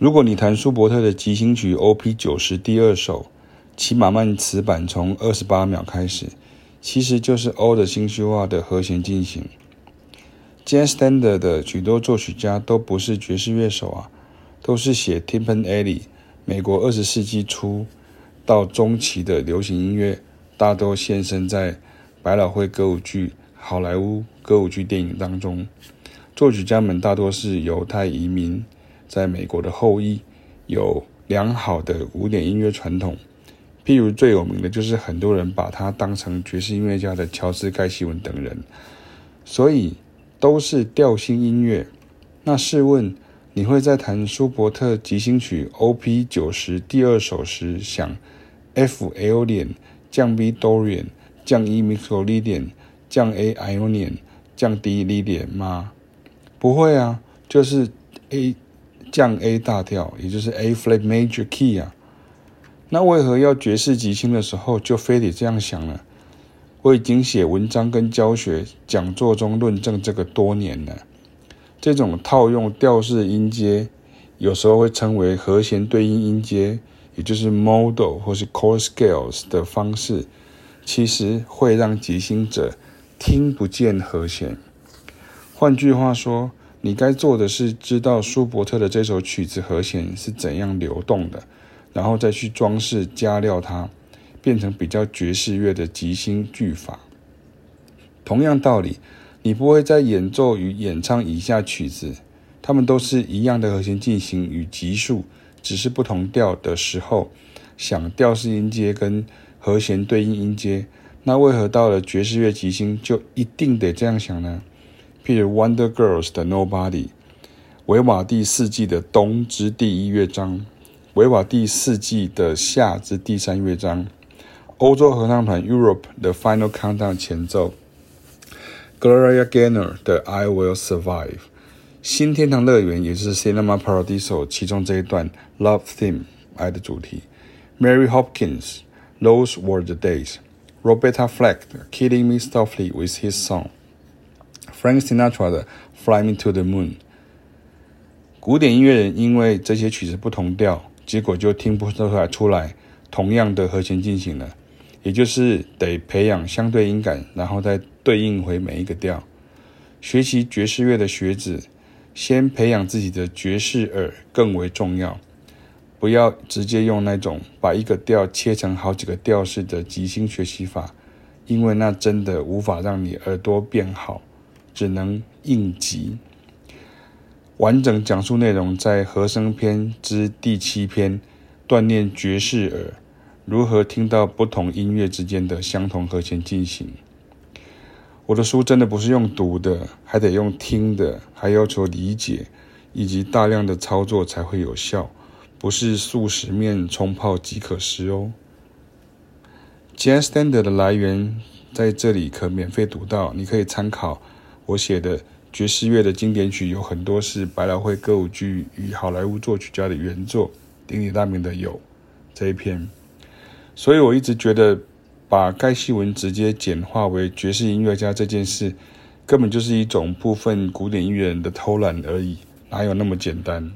如果你弹舒伯特的即兴曲 OP 九十第二首，骑马曼词版从二十八秒开始，其实就是 O 的星虚化的和弦进行。Jazz Standard 的许多作曲家都不是爵士乐手啊，都是写 Tin Pan Alley 美国二十世纪初到中期的流行音乐，大多现身在百老汇歌舞剧、好莱坞歌舞剧电影当中。作曲家们大多是犹太移民，在美国的后裔，有良好的古典音乐传统。譬如最有名的就是很多人把他当成爵士音乐家的乔治·盖希文等人，所以都是调性音乐。那试问，你会在弹舒伯特即兴曲 OP 九十第二首时想 F Aeolian 降 B Dorian 降 E Mixolydian 降 A Ionian 降 D Lydian 吗？不会啊，就是 A 降 A 大调，也就是 A Flat Major Key 啊。那为何要爵士即兴的时候就非得这样想呢？我已经写文章跟教学讲座中论证这个多年了。这种套用调式音阶，有时候会称为和弦对应音阶，也就是 model 或是 chord scales 的方式，其实会让即兴者听不见和弦。换句话说，你该做的是知道舒伯特的这首曲子和弦是怎样流动的。然后再去装饰加料它，变成比较爵士乐的即兴句法。同样道理，你不会在演奏与演唱以下曲子，它们都是一样的和弦进行与级数，只是不同调的时候，想调式音阶跟和弦对应音阶。那为何到了爵士乐即兴就一定得这样想呢？譬如 Wonder Girls 的 Nobody，维瓦第四季的冬之第一乐章。维瓦第四季的夏之第三乐章，欧洲合唱团 Europe 的 Final Countdown 前奏，Gloria Gaynor 的 I Will Survive，新天堂乐园也就是 Cinema Paradiso 其中这一段 Love Theme 爱的主题，Mary Hopkins Those Were the Days，Roberta Flack Killing Me Softly with His Frank Sinatra 的 Fly Me to the Moon，古典音乐人因为这些曲子不同调。结果就听不出来出来同样的和弦进行了，也就是得培养相对音感，然后再对应回每一个调。学习爵士乐的学子，先培养自己的爵士耳更为重要，不要直接用那种把一个调切成好几个调式的即兴学习法，因为那真的无法让你耳朵变好，只能应急。完整讲述内容在和声篇之第七篇，锻炼爵士耳，如何听到不同音乐之间的相同和弦进行。我的书真的不是用读的，还得用听的，还要求理解以及大量的操作才会有效，不是速食面冲泡即可食哦。Jazz Standard 的来源在这里可免费读到，你可以参考我写的。爵士乐的经典曲有很多是百老汇歌舞剧与好莱坞作曲家的原作，鼎鼎大名的有这一篇。所以我一直觉得，把盖希文直接简化为爵士音乐家这件事，根本就是一种部分古典音乐人的偷懒而已，哪有那么简单？